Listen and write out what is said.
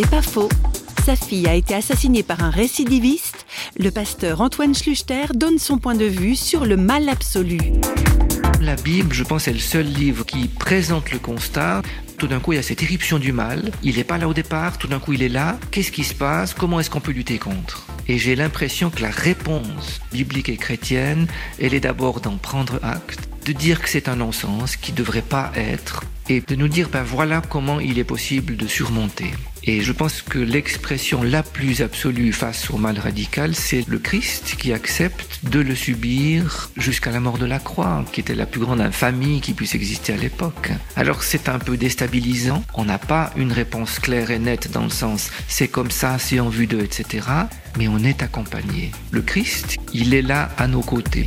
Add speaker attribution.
Speaker 1: C'est pas faux. Sa fille a été assassinée par un récidiviste. Le pasteur Antoine Schluchter donne son point de vue sur le mal absolu.
Speaker 2: La Bible, je pense, est le seul livre qui présente le constat. Tout d'un coup, il y a cette éruption du mal. Il n'est pas là au départ, tout d'un coup, il est là. Qu'est-ce qui se passe? Comment est-ce qu'on peut lutter contre? Et j'ai l'impression que la réponse biblique et chrétienne, elle est d'abord d'en prendre acte, de dire que c'est un non-sens, qui ne devrait pas être, et de nous dire, ben voilà comment il est possible de surmonter. Et je pense que l'expression la plus absolue face au mal radical, c'est le Christ qui accepte de le subir jusqu'à la mort de la croix, qui était la plus grande infamie qui puisse exister à l'époque. Alors c'est un peu déstabilisant, on n'a pas une réponse claire et nette dans le sens c'est comme ça, c'est en vue d'eux, etc. Mais on est accompagné. Le Christ, il est là à nos côtés.